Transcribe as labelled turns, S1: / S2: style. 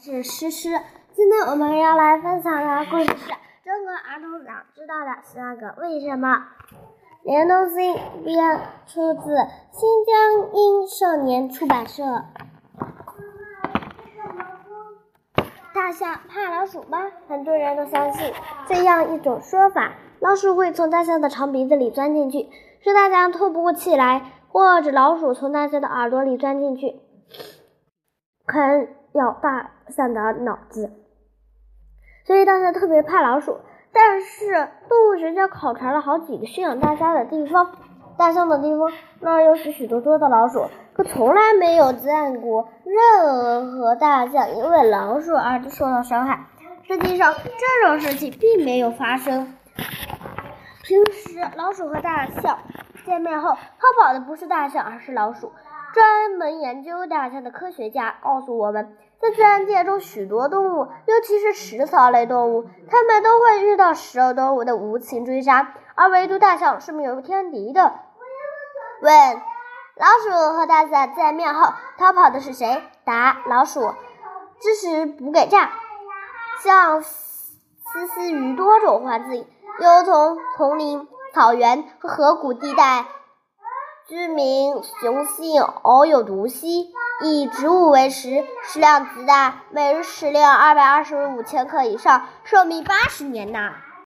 S1: 是诗诗，今天我们要来分享的故事是中国儿童想知道的十二个为什么。联动性编出自新疆英少年出版社。大象怕老鼠吗？很多人都相信这样一种说法：老鼠会从大象的长鼻子里钻进去，使大象透不过气来；或者老鼠从大象的耳朵里钻进去，啃要大。象的脑子，所以大象特别怕老鼠。但是动物学家考察了好几个驯养大象的地方，大象的地方那儿有许许多多的老鼠，可从来没有见过任何大象因为老鼠而受到伤害。实际上，这种事情并没有发生。平时老鼠和大象见面后，逃跑的不是大象，而是老鼠。门研究大象的科学家告诉我们。在自然界中，许多动物，尤其是食草类动物，它们都会遇到食肉动物的无情追杀，而唯独大象是没有天敌的。问：老鼠和大象见面后逃跑的是谁？答：老鼠。知识补给站。像丝丝于多种花自有从丛林、草原和河谷地带。居民雄性偶有毒蜥，以植物为食，食量极大，每日食量二百二十五千克以上，寿命八十年呐。